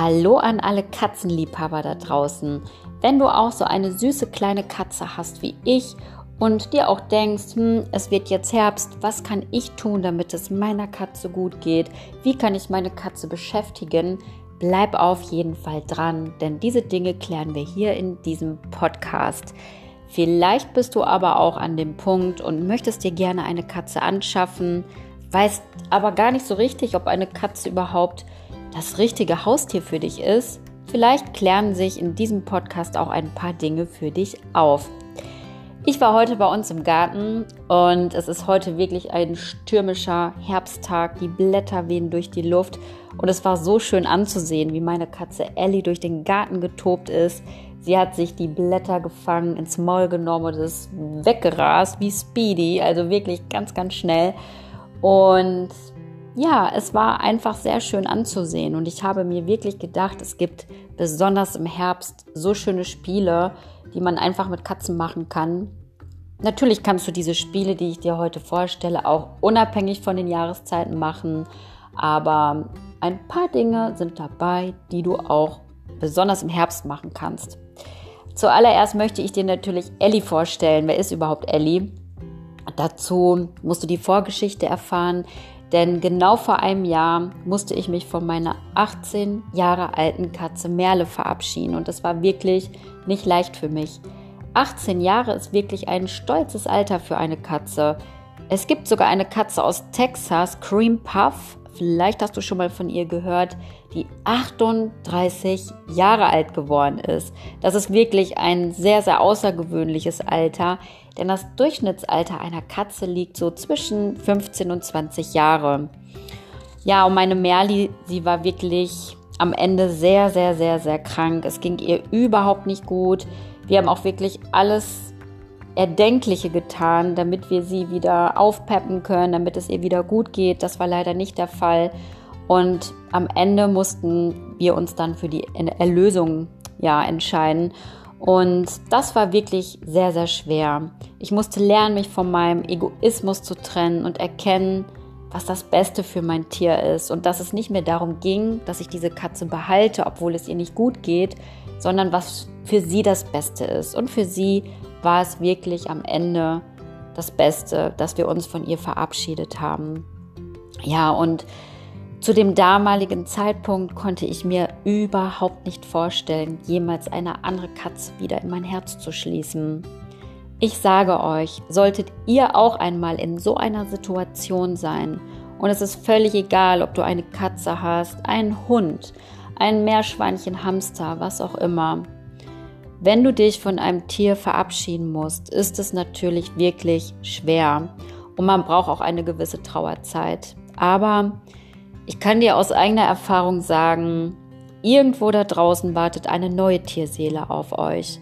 Hallo an alle Katzenliebhaber da draußen. Wenn du auch so eine süße kleine Katze hast wie ich und dir auch denkst, hm, es wird jetzt Herbst, was kann ich tun, damit es meiner Katze gut geht? Wie kann ich meine Katze beschäftigen? Bleib auf jeden Fall dran, denn diese Dinge klären wir hier in diesem Podcast. Vielleicht bist du aber auch an dem Punkt und möchtest dir gerne eine Katze anschaffen, weißt aber gar nicht so richtig, ob eine Katze überhaupt das richtige Haustier für dich ist, vielleicht klären sich in diesem Podcast auch ein paar Dinge für dich auf. Ich war heute bei uns im Garten und es ist heute wirklich ein stürmischer Herbsttag. Die Blätter wehen durch die Luft und es war so schön anzusehen, wie meine Katze Ellie durch den Garten getobt ist. Sie hat sich die Blätter gefangen, ins Maul genommen und ist weggerast wie Speedy, also wirklich ganz, ganz schnell. Und ja, es war einfach sehr schön anzusehen und ich habe mir wirklich gedacht, es gibt besonders im Herbst so schöne Spiele, die man einfach mit Katzen machen kann. Natürlich kannst du diese Spiele, die ich dir heute vorstelle, auch unabhängig von den Jahreszeiten machen, aber ein paar Dinge sind dabei, die du auch besonders im Herbst machen kannst. Zuallererst möchte ich dir natürlich Ellie vorstellen. Wer ist überhaupt Ellie? Dazu musst du die Vorgeschichte erfahren. Denn genau vor einem Jahr musste ich mich von meiner 18 Jahre alten Katze Merle verabschieden. Und das war wirklich nicht leicht für mich. 18 Jahre ist wirklich ein stolzes Alter für eine Katze. Es gibt sogar eine Katze aus Texas, Cream Puff. Vielleicht hast du schon mal von ihr gehört, die 38 Jahre alt geworden ist. Das ist wirklich ein sehr, sehr außergewöhnliches Alter, denn das Durchschnittsalter einer Katze liegt so zwischen 15 und 20 Jahre. Ja, und meine Merli, sie war wirklich am Ende sehr, sehr, sehr, sehr krank. Es ging ihr überhaupt nicht gut. Wir haben auch wirklich alles Erdenkliche getan, damit wir sie wieder aufpeppen können, damit es ihr wieder gut geht. Das war leider nicht der Fall. Und am Ende mussten wir uns dann für die Erlösung ja, entscheiden. Und das war wirklich sehr, sehr schwer. Ich musste lernen, mich von meinem Egoismus zu trennen und erkennen, was das Beste für mein Tier ist. Und dass es nicht mehr darum ging, dass ich diese Katze behalte, obwohl es ihr nicht gut geht, sondern was für sie das Beste ist. Und für sie war es wirklich am Ende das Beste, dass wir uns von ihr verabschiedet haben. Ja, und zu dem damaligen Zeitpunkt konnte ich mir überhaupt nicht vorstellen, jemals eine andere Katze wieder in mein Herz zu schließen. Ich sage euch, solltet ihr auch einmal in so einer Situation sein, und es ist völlig egal, ob du eine Katze hast, einen Hund, ein Meerschweinchen, Hamster, was auch immer. Wenn du dich von einem Tier verabschieden musst, ist es natürlich wirklich schwer und man braucht auch eine gewisse Trauerzeit. Aber ich kann dir aus eigener Erfahrung sagen, irgendwo da draußen wartet eine neue Tierseele auf euch.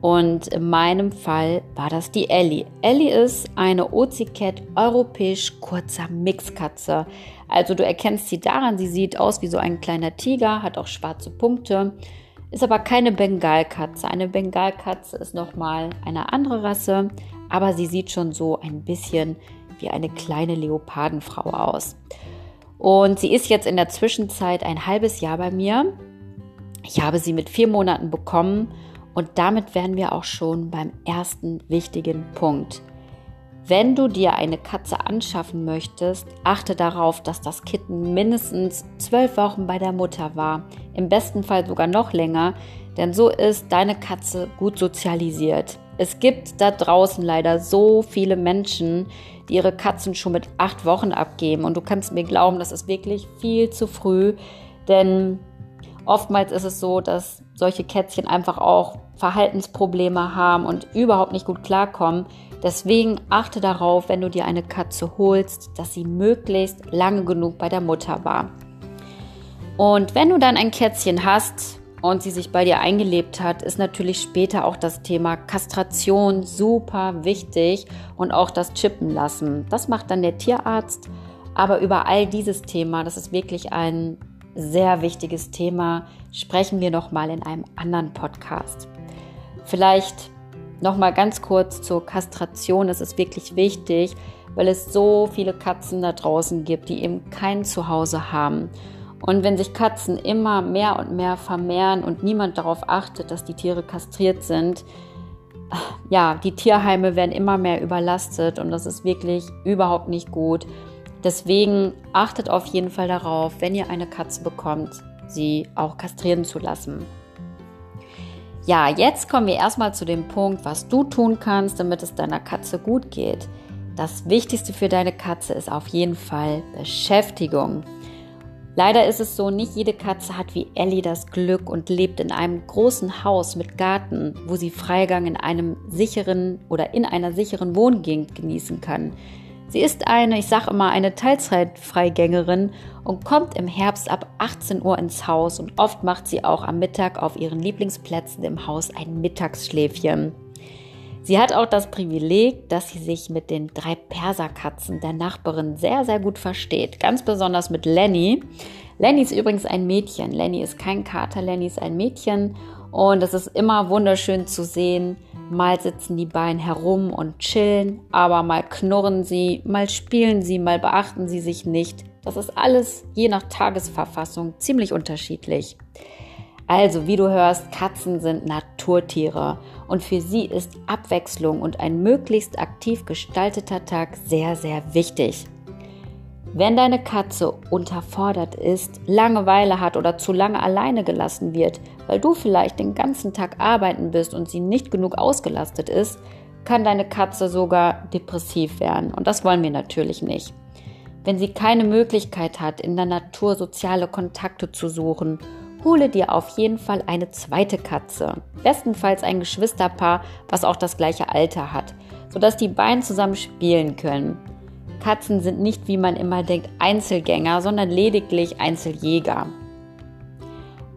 Und in meinem Fall war das die Ellie. Ellie ist eine Ozicat europäisch kurzer Mixkatze. Also du erkennst sie daran, sie sieht aus wie so ein kleiner Tiger, hat auch schwarze Punkte, ist aber keine Bengalkatze. Eine Bengalkatze ist nochmal eine andere Rasse, aber sie sieht schon so ein bisschen wie eine kleine Leopardenfrau aus. Und sie ist jetzt in der Zwischenzeit ein halbes Jahr bei mir. Ich habe sie mit vier Monaten bekommen und damit wären wir auch schon beim ersten wichtigen Punkt. Wenn du dir eine Katze anschaffen möchtest, achte darauf, dass das Kitten mindestens zwölf Wochen bei der Mutter war, im besten Fall sogar noch länger, denn so ist deine Katze gut sozialisiert. Es gibt da draußen leider so viele Menschen, die ihre Katzen schon mit acht Wochen abgeben. Und du kannst mir glauben, das ist wirklich viel zu früh. Denn oftmals ist es so, dass solche Kätzchen einfach auch Verhaltensprobleme haben und überhaupt nicht gut klarkommen. Deswegen achte darauf, wenn du dir eine Katze holst, dass sie möglichst lange genug bei der Mutter war. Und wenn du dann ein Kätzchen hast, und sie sich bei dir eingelebt hat, ist natürlich später auch das Thema Kastration super wichtig und auch das Chippen lassen. Das macht dann der Tierarzt. Aber über all dieses Thema, das ist wirklich ein sehr wichtiges Thema, sprechen wir noch mal in einem anderen Podcast. Vielleicht noch mal ganz kurz zur Kastration. Das ist wirklich wichtig, weil es so viele Katzen da draußen gibt, die eben kein Zuhause haben. Und wenn sich Katzen immer mehr und mehr vermehren und niemand darauf achtet, dass die Tiere kastriert sind, ja, die Tierheime werden immer mehr überlastet und das ist wirklich überhaupt nicht gut. Deswegen achtet auf jeden Fall darauf, wenn ihr eine Katze bekommt, sie auch kastrieren zu lassen. Ja, jetzt kommen wir erstmal zu dem Punkt, was du tun kannst, damit es deiner Katze gut geht. Das Wichtigste für deine Katze ist auf jeden Fall Beschäftigung. Leider ist es so, nicht jede Katze hat wie Ellie das Glück und lebt in einem großen Haus mit Garten, wo sie Freigang in einem sicheren oder in einer sicheren Wohngegend genießen kann. Sie ist eine, ich sage immer, eine Teilzeitfreigängerin und kommt im Herbst ab 18 Uhr ins Haus und oft macht sie auch am Mittag auf ihren Lieblingsplätzen im Haus ein Mittagsschläfchen. Sie hat auch das Privileg, dass sie sich mit den drei Perserkatzen der Nachbarin sehr, sehr gut versteht. Ganz besonders mit Lenny. Lenny ist übrigens ein Mädchen. Lenny ist kein Kater, Lenny ist ein Mädchen. Und es ist immer wunderschön zu sehen, Mal sitzen die beiden herum und chillen, aber mal knurren sie, mal spielen sie, mal beachten sie sich nicht. Das ist alles je nach Tagesverfassung ziemlich unterschiedlich. Also, wie du hörst, Katzen sind Naturtiere und für sie ist Abwechslung und ein möglichst aktiv gestalteter Tag sehr, sehr wichtig. Wenn deine Katze unterfordert ist, Langeweile hat oder zu lange alleine gelassen wird, weil du vielleicht den ganzen Tag arbeiten bist und sie nicht genug ausgelastet ist, kann deine Katze sogar depressiv werden. Und das wollen wir natürlich nicht. Wenn sie keine Möglichkeit hat, in der Natur soziale Kontakte zu suchen, hole dir auf jeden Fall eine zweite Katze. Bestenfalls ein Geschwisterpaar, was auch das gleiche Alter hat, sodass die beiden zusammen spielen können. Katzen sind nicht, wie man immer denkt, Einzelgänger, sondern lediglich Einzeljäger.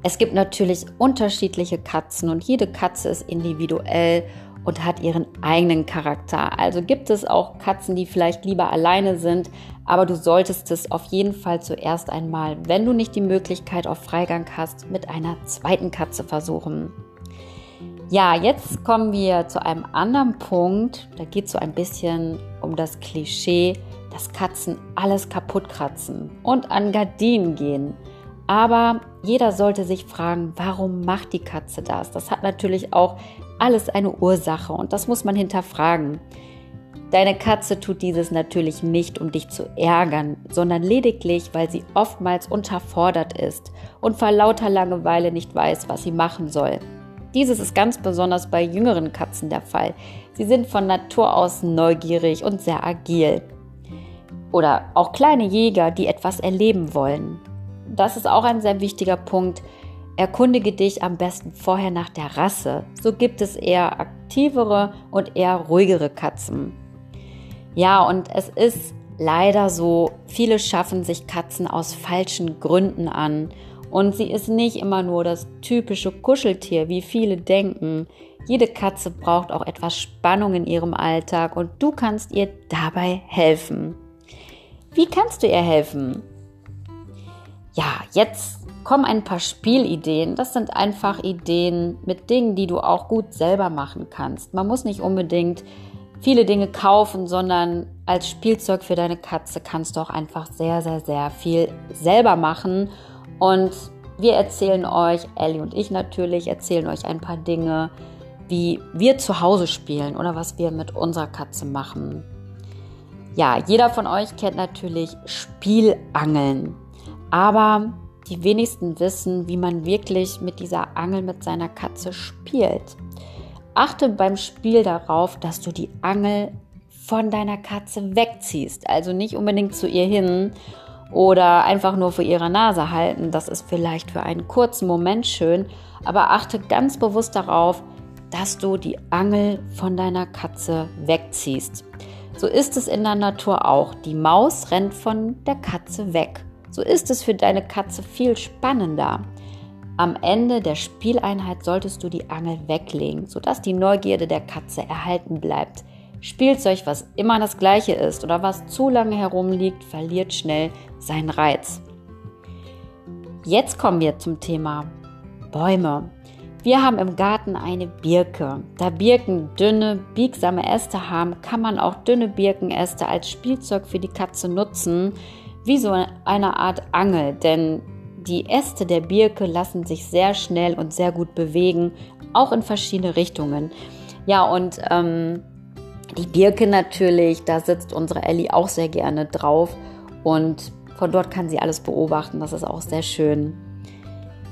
Es gibt natürlich unterschiedliche Katzen und jede Katze ist individuell und hat ihren eigenen Charakter. Also gibt es auch Katzen, die vielleicht lieber alleine sind, aber du solltest es auf jeden Fall zuerst einmal, wenn du nicht die Möglichkeit auf Freigang hast, mit einer zweiten Katze versuchen. Ja, jetzt kommen wir zu einem anderen Punkt. Da geht es so ein bisschen um das Klischee, dass Katzen alles kaputt kratzen und an Gardinen gehen. Aber jeder sollte sich fragen, warum macht die Katze das? Das hat natürlich auch alles eine Ursache und das muss man hinterfragen. Deine Katze tut dieses natürlich nicht, um dich zu ärgern, sondern lediglich, weil sie oftmals unterfordert ist und vor lauter Langeweile nicht weiß, was sie machen soll. Dieses ist ganz besonders bei jüngeren Katzen der Fall. Sie sind von Natur aus neugierig und sehr agil. Oder auch kleine Jäger, die etwas erleben wollen. Das ist auch ein sehr wichtiger Punkt. Erkundige dich am besten vorher nach der Rasse. So gibt es eher aktivere und eher ruhigere Katzen. Ja, und es ist leider so, viele schaffen sich Katzen aus falschen Gründen an. Und sie ist nicht immer nur das typische Kuscheltier, wie viele denken. Jede Katze braucht auch etwas Spannung in ihrem Alltag und du kannst ihr dabei helfen. Wie kannst du ihr helfen? Ja, jetzt kommen ein paar Spielideen. Das sind einfach Ideen mit Dingen, die du auch gut selber machen kannst. Man muss nicht unbedingt viele Dinge kaufen, sondern als Spielzeug für deine Katze kannst du auch einfach sehr, sehr, sehr viel selber machen. Und wir erzählen euch, Ellie und ich natürlich, erzählen euch ein paar Dinge, wie wir zu Hause spielen oder was wir mit unserer Katze machen. Ja, jeder von euch kennt natürlich Spielangeln. Aber die wenigsten wissen, wie man wirklich mit dieser Angel mit seiner Katze spielt. Achte beim Spiel darauf, dass du die Angel von deiner Katze wegziehst. Also nicht unbedingt zu ihr hin oder einfach nur vor ihrer Nase halten. Das ist vielleicht für einen kurzen Moment schön, aber achte ganz bewusst darauf, dass du die Angel von deiner Katze wegziehst. So ist es in der Natur auch. Die Maus rennt von der Katze weg. So ist es für deine Katze viel spannender. Am Ende der Spieleinheit solltest du die Angel weglegen, sodass die Neugierde der Katze erhalten bleibt. Spielzeug, was immer das gleiche ist oder was zu lange herumliegt, verliert schnell seinen Reiz. Jetzt kommen wir zum Thema Bäume. Wir haben im Garten eine Birke. Da Birken dünne, biegsame Äste haben, kann man auch dünne Birkenäste als Spielzeug für die Katze nutzen, wie so eine Art Angel. Denn die Äste der Birke lassen sich sehr schnell und sehr gut bewegen, auch in verschiedene Richtungen. Ja, und ähm, die Birke natürlich, da sitzt unsere Ellie auch sehr gerne drauf und von dort kann sie alles beobachten. Das ist auch sehr schön.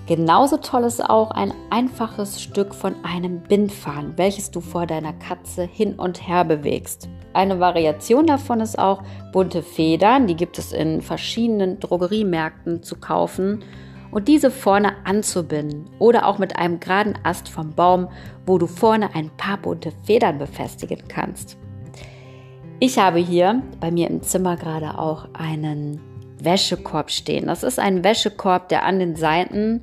Genauso toll ist auch ein einfaches Stück von einem Bindfaden, welches du vor deiner Katze hin und her bewegst. Eine Variation davon ist auch bunte Federn, die gibt es in verschiedenen Drogeriemärkten zu kaufen und diese vorne anzubinden oder auch mit einem geraden Ast vom Baum, wo du vorne ein paar bunte Federn befestigen kannst. Ich habe hier bei mir im Zimmer gerade auch einen Wäschekorb stehen. Das ist ein Wäschekorb, der an den Seiten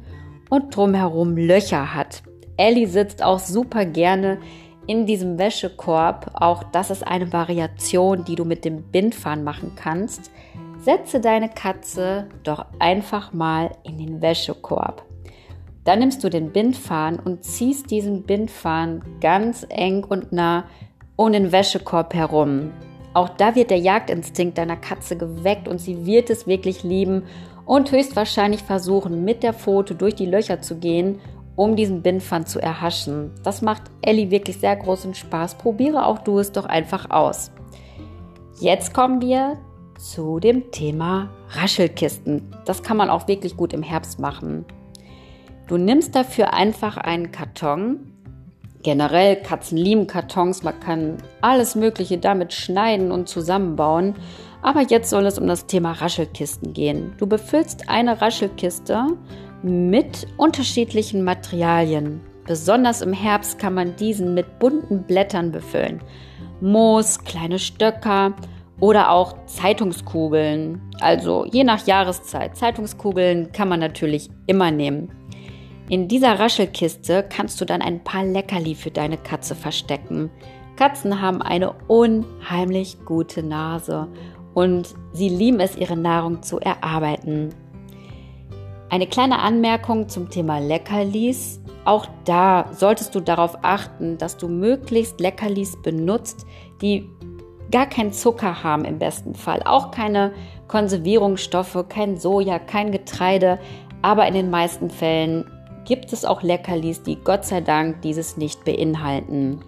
und drumherum Löcher hat. Ellie sitzt auch super gerne in diesem Wäschekorb. Auch das ist eine Variation, die du mit dem Bindfahren machen kannst. Setze deine Katze doch einfach mal in den Wäschekorb. Dann nimmst du den Bindfahren und ziehst diesen Bindfahren ganz eng und nah um den Wäschekorb herum. Auch da wird der Jagdinstinkt deiner Katze geweckt und sie wird es wirklich lieben und höchstwahrscheinlich versuchen, mit der Pfote durch die Löcher zu gehen, um diesen Bindfan zu erhaschen. Das macht Ellie wirklich sehr großen Spaß. Probiere auch du es doch einfach aus. Jetzt kommen wir zu dem Thema Raschelkisten. Das kann man auch wirklich gut im Herbst machen. Du nimmst dafür einfach einen Karton. Generell Katzen lieben Kartons. Man kann alles Mögliche damit schneiden und zusammenbauen. Aber jetzt soll es um das Thema Raschelkisten gehen. Du befüllst eine Raschelkiste mit unterschiedlichen Materialien. Besonders im Herbst kann man diesen mit bunten Blättern befüllen. Moos, kleine Stöcker oder auch Zeitungskugeln. Also je nach Jahreszeit. Zeitungskugeln kann man natürlich immer nehmen. In dieser Raschelkiste kannst du dann ein paar Leckerli für deine Katze verstecken. Katzen haben eine unheimlich gute Nase und sie lieben es, ihre Nahrung zu erarbeiten. Eine kleine Anmerkung zum Thema Leckerlis. Auch da solltest du darauf achten, dass du möglichst Leckerlis benutzt, die gar keinen Zucker haben im besten Fall. Auch keine Konservierungsstoffe, kein Soja, kein Getreide. Aber in den meisten Fällen gibt es auch Leckerlis, die Gott sei Dank dieses nicht beinhalten.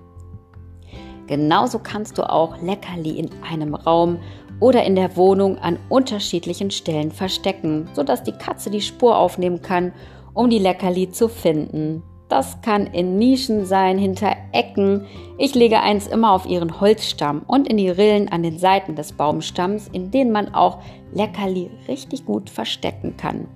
Genauso kannst du auch Leckerli in einem Raum oder in der Wohnung an unterschiedlichen Stellen verstecken, sodass die Katze die Spur aufnehmen kann, um die Leckerli zu finden. Das kann in Nischen sein, hinter Ecken. Ich lege eins immer auf ihren Holzstamm und in die Rillen an den Seiten des Baumstamms, in denen man auch Leckerli richtig gut verstecken kann.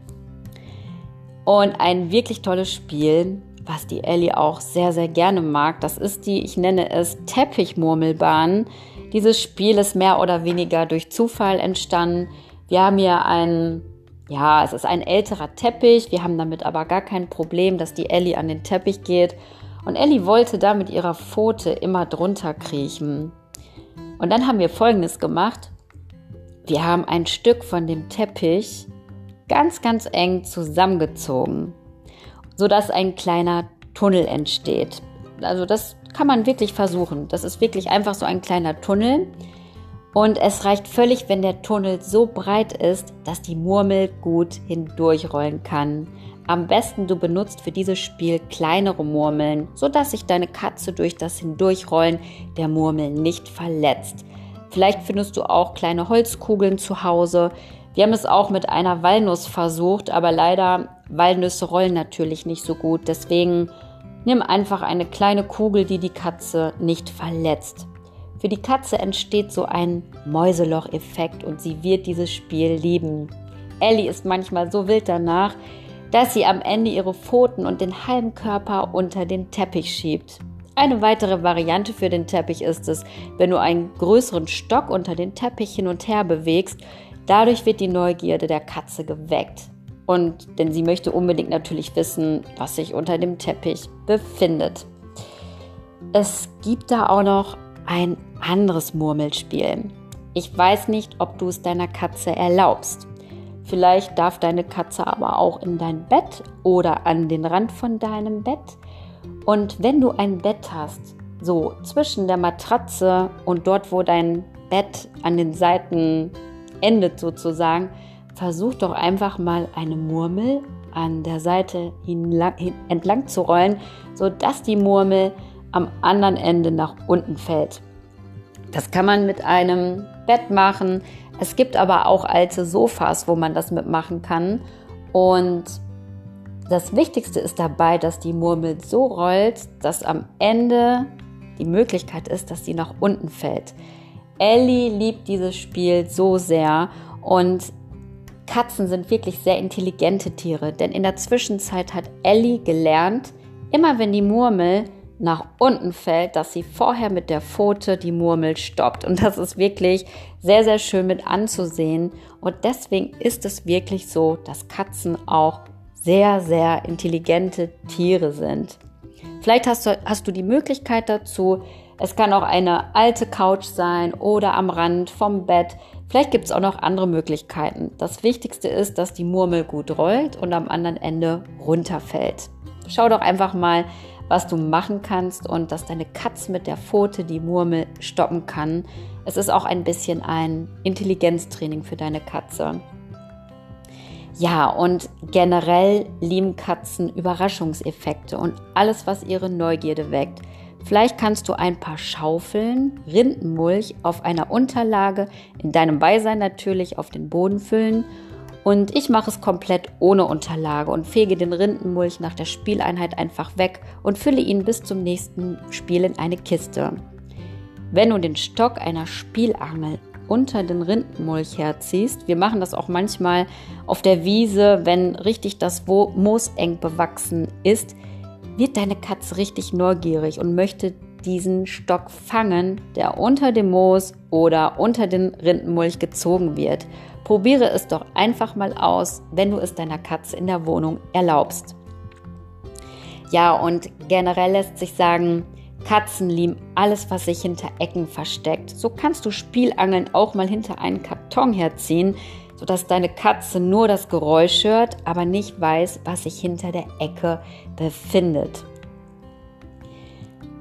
Und ein wirklich tolles Spiel, was die Ellie auch sehr, sehr gerne mag, das ist die, ich nenne es Teppichmurmelbahn. Dieses Spiel ist mehr oder weniger durch Zufall entstanden. Wir haben hier ein, ja, es ist ein älterer Teppich. Wir haben damit aber gar kein Problem, dass die Ellie an den Teppich geht. Und Ellie wollte da mit ihrer Pfote immer drunter kriechen. Und dann haben wir Folgendes gemacht. Wir haben ein Stück von dem Teppich ganz, ganz eng zusammengezogen, sodass ein kleiner Tunnel entsteht. Also das kann man wirklich versuchen. Das ist wirklich einfach so ein kleiner Tunnel. Und es reicht völlig, wenn der Tunnel so breit ist, dass die Murmel gut hindurchrollen kann. Am besten du benutzt für dieses Spiel kleinere Murmeln, sodass sich deine Katze durch das Hindurchrollen der Murmel nicht verletzt. Vielleicht findest du auch kleine Holzkugeln zu Hause. Wir haben es auch mit einer Walnuss versucht, aber leider Walnüsse rollen natürlich nicht so gut. Deswegen Nimm einfach eine kleine Kugel, die die Katze nicht verletzt. Für die Katze entsteht so ein Mäuseloch-Effekt und sie wird dieses Spiel lieben. Ellie ist manchmal so wild danach, dass sie am Ende ihre Pfoten und den halben Körper unter den Teppich schiebt. Eine weitere Variante für den Teppich ist es, wenn du einen größeren Stock unter den Teppich hin und her bewegst. Dadurch wird die Neugierde der Katze geweckt. Und denn sie möchte unbedingt natürlich wissen, was sich unter dem Teppich befindet. Es gibt da auch noch ein anderes Murmelspiel. Ich weiß nicht, ob du es deiner Katze erlaubst. Vielleicht darf deine Katze aber auch in dein Bett oder an den Rand von deinem Bett. Und wenn du ein Bett hast, so zwischen der Matratze und dort, wo dein Bett an den Seiten endet sozusagen, versuch doch einfach mal eine Murmel an der Seite entlang zu rollen, sodass die Murmel am anderen Ende nach unten fällt. Das kann man mit einem Bett machen. Es gibt aber auch alte Sofas, wo man das mitmachen kann. Und das Wichtigste ist dabei, dass die Murmel so rollt, dass am Ende die Möglichkeit ist, dass sie nach unten fällt. Ellie liebt dieses Spiel so sehr und Katzen sind wirklich sehr intelligente Tiere, denn in der Zwischenzeit hat Ellie gelernt, immer wenn die Murmel nach unten fällt, dass sie vorher mit der Pfote die Murmel stoppt. Und das ist wirklich sehr, sehr schön mit anzusehen. Und deswegen ist es wirklich so, dass Katzen auch sehr, sehr intelligente Tiere sind. Vielleicht hast du, hast du die Möglichkeit dazu. Es kann auch eine alte Couch sein oder am Rand vom Bett. Vielleicht gibt es auch noch andere Möglichkeiten. Das Wichtigste ist, dass die Murmel gut rollt und am anderen Ende runterfällt. Schau doch einfach mal, was du machen kannst und dass deine Katze mit der Pfote die Murmel stoppen kann. Es ist auch ein bisschen ein Intelligenztraining für deine Katze. Ja, und generell lieben Katzen Überraschungseffekte und alles, was ihre Neugierde weckt. Vielleicht kannst du ein paar Schaufeln Rindenmulch auf einer Unterlage, in deinem Beisein natürlich, auf den Boden füllen und ich mache es komplett ohne Unterlage und fege den Rindenmulch nach der Spieleinheit einfach weg und fülle ihn bis zum nächsten Spiel in eine Kiste. Wenn du den Stock einer Spielangel unter den Rindenmulch herziehst, wir machen das auch manchmal auf der Wiese, wenn richtig das Moos eng bewachsen ist, wird deine Katze richtig neugierig und möchte diesen Stock fangen, der unter dem Moos oder unter den Rindenmulch gezogen wird. Probiere es doch einfach mal aus, wenn du es deiner Katze in der Wohnung erlaubst. Ja, und generell lässt sich sagen, Katzen lieben alles, was sich hinter Ecken versteckt. So kannst du Spielangeln auch mal hinter einen Karton herziehen, sodass deine Katze nur das Geräusch hört, aber nicht weiß, was sich hinter der Ecke befindet.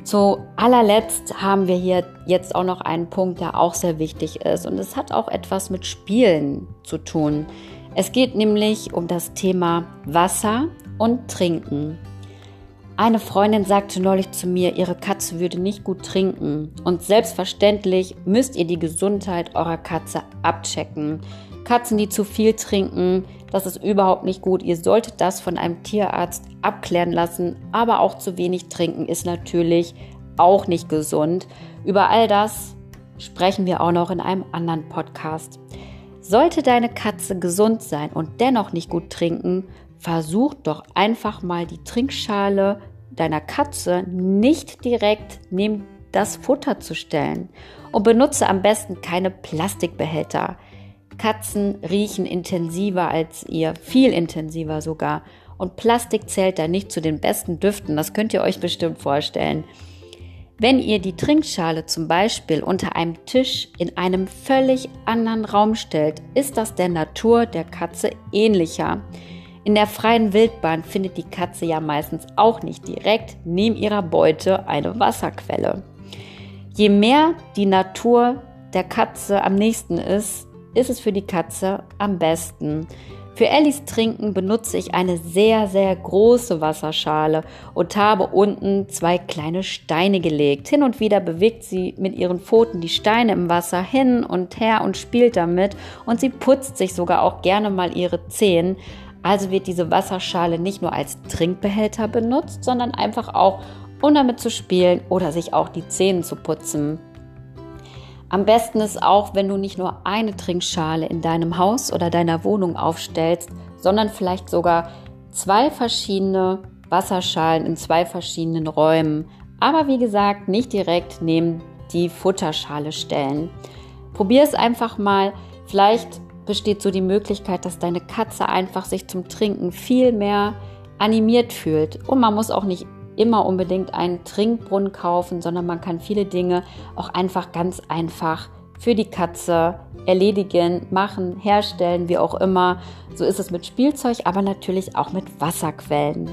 Zu allerletzt haben wir hier jetzt auch noch einen Punkt, der auch sehr wichtig ist und es hat auch etwas mit Spielen zu tun. Es geht nämlich um das Thema Wasser und Trinken. Eine Freundin sagte neulich zu mir, ihre Katze würde nicht gut trinken und selbstverständlich müsst ihr die Gesundheit eurer Katze abchecken. Katzen, die zu viel trinken, das ist überhaupt nicht gut. Ihr solltet das von einem Tierarzt abklären lassen. Aber auch zu wenig trinken ist natürlich auch nicht gesund. Über all das sprechen wir auch noch in einem anderen Podcast. Sollte deine Katze gesund sein und dennoch nicht gut trinken, versuch doch einfach mal die Trinkschale deiner Katze nicht direkt neben das Futter zu stellen und benutze am besten keine Plastikbehälter. Katzen riechen intensiver als ihr, viel intensiver sogar. Und Plastik zählt da nicht zu den besten Düften, das könnt ihr euch bestimmt vorstellen. Wenn ihr die Trinkschale zum Beispiel unter einem Tisch in einem völlig anderen Raum stellt, ist das der Natur der Katze ähnlicher. In der freien Wildbahn findet die Katze ja meistens auch nicht direkt neben ihrer Beute eine Wasserquelle. Je mehr die Natur der Katze am nächsten ist, ist es für die Katze am besten. Für Ellis Trinken benutze ich eine sehr, sehr große Wasserschale und habe unten zwei kleine Steine gelegt. Hin und wieder bewegt sie mit ihren Pfoten die Steine im Wasser hin und her und spielt damit und sie putzt sich sogar auch gerne mal ihre Zehen. Also wird diese Wasserschale nicht nur als Trinkbehälter benutzt, sondern einfach auch, um damit zu spielen oder sich auch die Zähne zu putzen. Am besten ist auch, wenn du nicht nur eine Trinkschale in deinem Haus oder deiner Wohnung aufstellst, sondern vielleicht sogar zwei verschiedene Wasserschalen in zwei verschiedenen Räumen. Aber wie gesagt, nicht direkt neben die Futterschale stellen. Probier es einfach mal. Vielleicht besteht so die Möglichkeit, dass deine Katze einfach sich zum Trinken viel mehr animiert fühlt. Und man muss auch nicht immer unbedingt einen Trinkbrunnen kaufen, sondern man kann viele Dinge auch einfach ganz einfach für die Katze erledigen, machen, herstellen, wie auch immer. So ist es mit Spielzeug, aber natürlich auch mit Wasserquellen.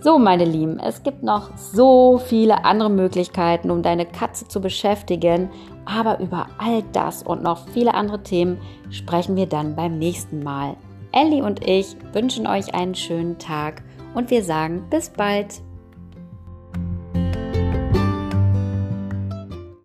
So, meine Lieben, es gibt noch so viele andere Möglichkeiten, um deine Katze zu beschäftigen. Aber über all das und noch viele andere Themen sprechen wir dann beim nächsten Mal. Ellie und ich wünschen euch einen schönen Tag und wir sagen bis bald.